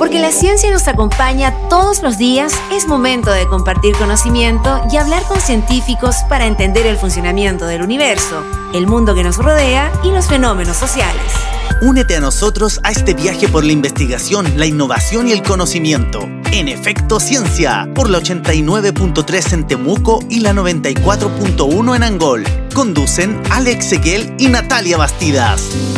Porque la ciencia nos acompaña todos los días, es momento de compartir conocimiento y hablar con científicos para entender el funcionamiento del universo, el mundo que nos rodea y los fenómenos sociales. Únete a nosotros a este viaje por la investigación, la innovación y el conocimiento. En Efecto Ciencia, por la 89.3 en Temuco y la 94.1 en Angol. Conducen Alex Seguel y Natalia Bastidas.